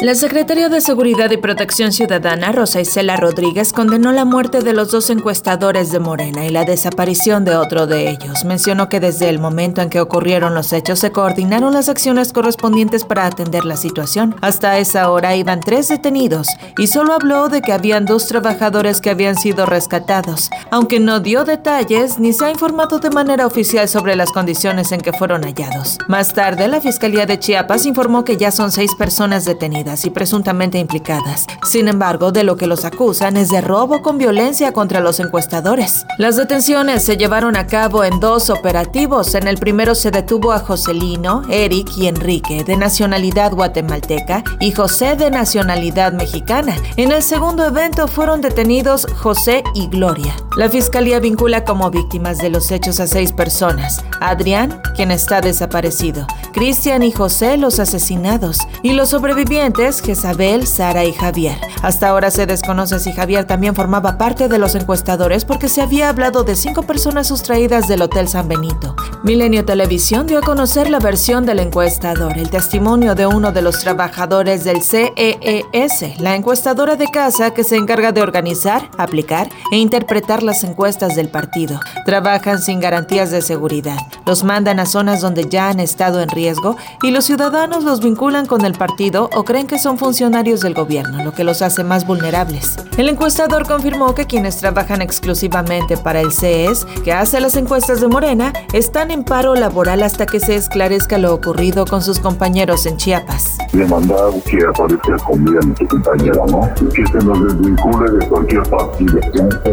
La secretaria de Seguridad y Protección Ciudadana, Rosa Isela Rodríguez, condenó la muerte de los dos encuestadores de Morena y la desaparición de otro de ellos. Mencionó que desde el momento en que ocurrieron los hechos se coordinaron las acciones correspondientes para atender la situación. Hasta esa hora iban tres detenidos y solo habló de que habían dos trabajadores que habían sido rescatados, aunque no dio detalles ni se ha informado de manera oficial sobre las condiciones en que fueron hallados. Más tarde, la Fiscalía de Chiapas informó que ya son seis personas detenidas y presuntamente implicadas. Sin embargo, de lo que los acusan es de robo con violencia contra los encuestadores. Las detenciones se llevaron a cabo en dos operativos. En el primero se detuvo a Joselino, Eric y Enrique, de nacionalidad guatemalteca, y José de nacionalidad mexicana. En el segundo evento fueron detenidos José y Gloria. La fiscalía vincula como víctimas de los hechos a seis personas. Adrián, quien está desaparecido, Cristian y José, los asesinados, y los sobrevivientes Jezabel, Sara y Javier. Hasta ahora se desconoce si Javier también formaba parte de los encuestadores porque se había hablado de cinco personas sustraídas del Hotel San Benito. Milenio Televisión dio a conocer la versión del encuestador, el testimonio de uno de los trabajadores del CEES, la encuestadora de casa que se encarga de organizar, aplicar e interpretar las encuestas del partido. Trabajan sin garantías de seguridad, los mandan a zonas donde ya han estado en riesgo y los ciudadanos los vinculan con el partido o creen que que son funcionarios del gobierno, lo que los hace más vulnerables. El encuestador confirmó que quienes trabajan exclusivamente para el CES, que hace las encuestas de Morena, están en paro laboral hasta que se esclarezca lo ocurrido con sus compañeros en Chiapas. Demandar que aparezca con su compañera, ¿no? Que se nos desvincule de cualquier partido.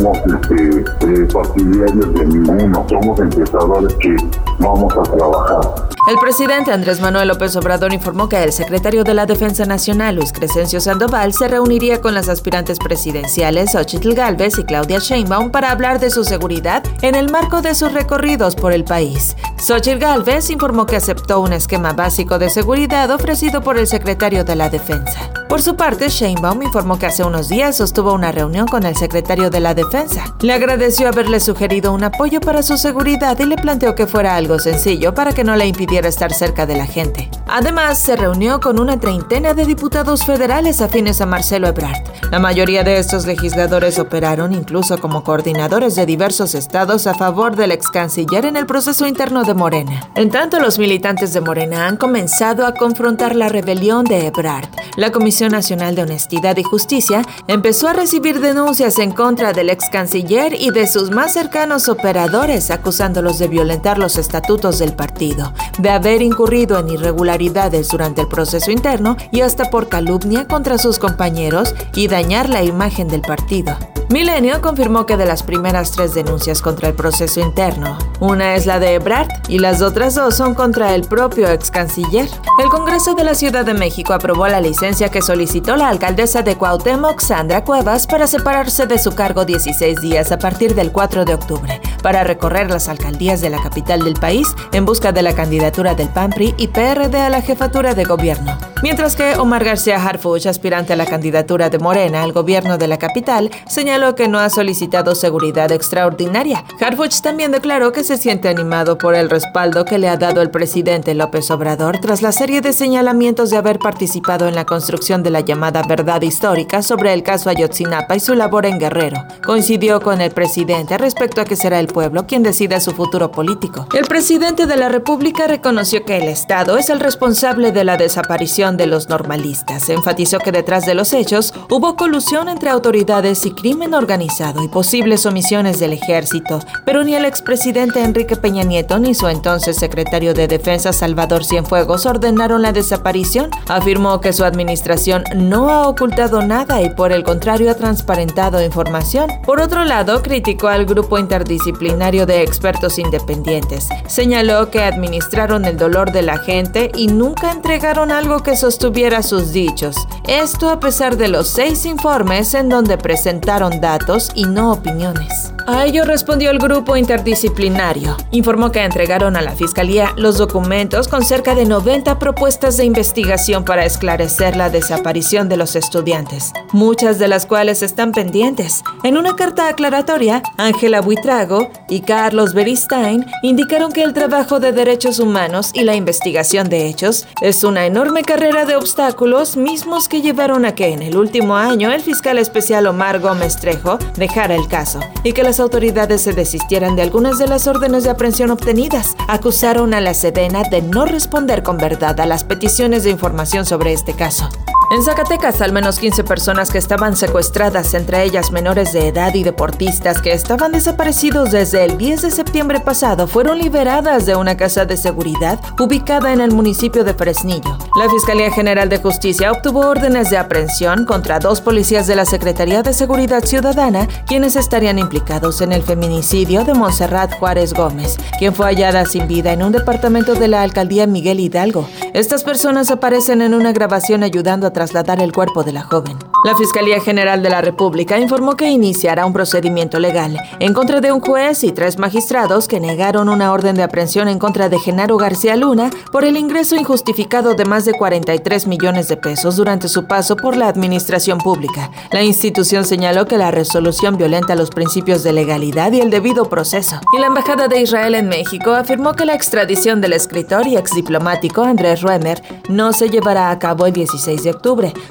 No este, eh, partidarios de ninguno, somos encuestadores que vamos a trabajar. El presidente Andrés Manuel López Obrador informó que el secretario de la Defensa Nacional, Luis Crescencio Sandoval, se reuniría con las aspirantes presidenciales Xochitl Galvez y Claudia Sheinbaum para hablar de su seguridad en el marco de sus recorridos por el país. Xochitl Galvez informó que aceptó un esquema básico de seguridad ofrecido por el secretario de la Defensa. Por su parte, Sheinbaum informó que hace unos días sostuvo una reunión con el secretario de la Defensa. Le agradeció haberle sugerido un apoyo para su seguridad y le planteó que fuera algo sencillo para que no le impidiera estar cerca de la gente. Además, se reunió con una treintena de diputados federales afines a Marcelo Ebrard. La mayoría de estos legisladores operaron incluso como coordinadores de diversos estados a favor del ex canciller en el proceso interno de Morena. En tanto, los militantes de Morena han comenzado a confrontar la rebelión de Ebrard. La Comisión Nacional de Honestidad y Justicia empezó a recibir denuncias en contra del ex canciller y de sus más cercanos operadores, acusándolos de violentar los estatutos del partido, de haber incurrido en irregularidades durante el proceso interno y hasta por calumnia contra sus compañeros y dañar la imagen del partido. Milenio confirmó que de las primeras tres denuncias contra el proceso interno, una es la de Ebrard y las otras dos son contra el propio ex canciller. El Congreso de la Ciudad de México aprobó la licencia que solicitó la alcaldesa de Cuauhtémoc, Sandra Cuevas, para separarse de su cargo 16 días a partir del 4 de octubre, para recorrer las alcaldías de la capital del país en busca de la candidatura del PAN-PRI y PRD a la jefatura de gobierno. Mientras que Omar García Harfuch, aspirante a la candidatura de Morena al gobierno de la capital, señaló que no ha solicitado seguridad extraordinaria. Harfuch también declaró que se siente animado por el respaldo que le ha dado el presidente López Obrador tras la serie de señalamientos de haber participado en la construcción de la llamada verdad histórica sobre el caso Ayotzinapa y su labor en Guerrero. Coincidió con el presidente respecto a que será el pueblo quien decida su futuro político. El presidente de la República reconoció que el Estado es el responsable de la desaparición de los normalistas. Enfatizó que detrás de los hechos hubo colusión entre autoridades y crimen organizado y posibles omisiones del ejército, pero ni el expresidente Enrique Peña Nieto ni su entonces secretario de Defensa Salvador Cienfuegos ordenaron la desaparición. Afirmó que su administración no ha ocultado nada y por el contrario ha transparentado información. Por otro lado, criticó al grupo interdisciplinario de expertos independientes. Señaló que administraron el dolor de la gente y nunca entregaron algo que sostuviera sus dichos. Esto a pesar de los seis informes en donde presentaron datos y no opiniones. A ello respondió el grupo interdisciplinario. Informó que entregaron a la Fiscalía los documentos con cerca de 90 propuestas de investigación para esclarecer la desaparición de los estudiantes, muchas de las cuales están pendientes. En una carta aclaratoria, Ángela Buitrago y Carlos Beristain indicaron que el trabajo de derechos humanos y la investigación de hechos es una enorme carrera de obstáculos mismos que llevaron a que en el último año el fiscal especial Omar Gómez Trejo dejara el caso y que las autoridades se desistieran de algunas de las órdenes de aprehensión obtenidas. Acusaron a la Sedena de no responder con verdad a las peticiones de información sobre este caso. En Zacatecas, al menos 15 personas que estaban secuestradas, entre ellas menores de edad y deportistas que estaban desaparecidos desde el 10 de septiembre pasado, fueron liberadas de una casa de seguridad ubicada en el municipio de Fresnillo. La Fiscalía General de Justicia obtuvo órdenes de aprehensión contra dos policías de la Secretaría de Seguridad Ciudadana, quienes estarían implicados en el feminicidio de Montserrat Juárez Gómez, quien fue hallada sin vida en un departamento de la alcaldía Miguel Hidalgo. Estas personas aparecen en una grabación ayudando a trasladar el cuerpo de la joven. La Fiscalía General de la República informó que iniciará un procedimiento legal en contra de un juez y tres magistrados que negaron una orden de aprehensión en contra de Genaro García Luna por el ingreso injustificado de más de 43 millones de pesos durante su paso por la administración pública. La institución señaló que la resolución violenta los principios de legalidad y el debido proceso. Y la Embajada de Israel en México afirmó que la extradición del escritor y exdiplomático Andrés Ruemer no se llevará a cabo el 16 de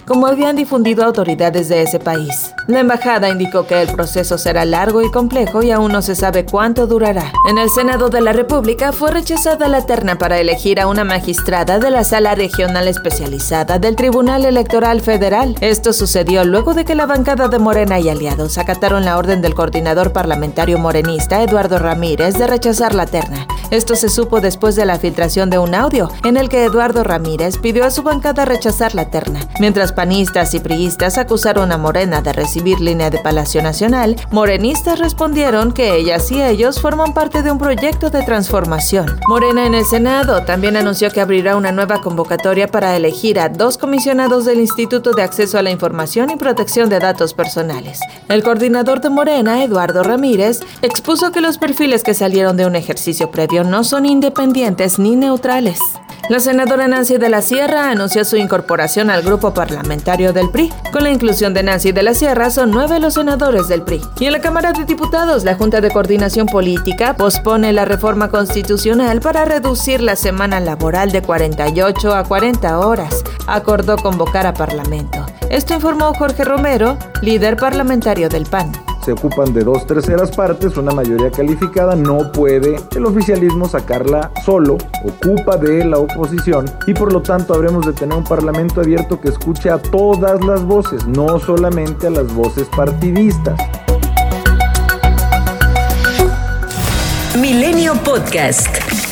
como habían difundido autoridades de ese país. La embajada indicó que el proceso será largo y complejo y aún no se sabe cuánto durará. En el Senado de la República fue rechazada la terna para elegir a una magistrada de la Sala Regional Especializada del Tribunal Electoral Federal. Esto sucedió luego de que la bancada de Morena y aliados acataron la orden del coordinador parlamentario morenista Eduardo Ramírez de rechazar la terna. Esto se supo después de la filtración de un audio en el que Eduardo Ramírez pidió a su bancada rechazar la terna. Mientras panistas y priistas acusaron a Morena de recibir línea de Palacio Nacional, morenistas respondieron que ellas y ellos forman parte de un proyecto de transformación. Morena en el Senado también anunció que abrirá una nueva convocatoria para elegir a dos comisionados del Instituto de Acceso a la Información y Protección de Datos Personales. El coordinador de Morena, Eduardo Ramírez, expuso que los perfiles que salieron de un ejercicio previo no son independientes ni neutrales. La senadora Nancy de la Sierra anunció su incorporación al grupo parlamentario del PRI. Con la inclusión de Nancy de la Sierra son nueve los senadores del PRI. Y en la Cámara de Diputados, la Junta de Coordinación Política pospone la reforma constitucional para reducir la semana laboral de 48 a 40 horas. Acordó convocar a Parlamento. Esto informó Jorge Romero, líder parlamentario del PAN se ocupan de dos terceras partes, una mayoría calificada, no puede el oficialismo sacarla solo, ocupa de la oposición y por lo tanto habremos de tener un parlamento abierto que escuche a todas las voces, no solamente a las voces partidistas. Milenio Podcast.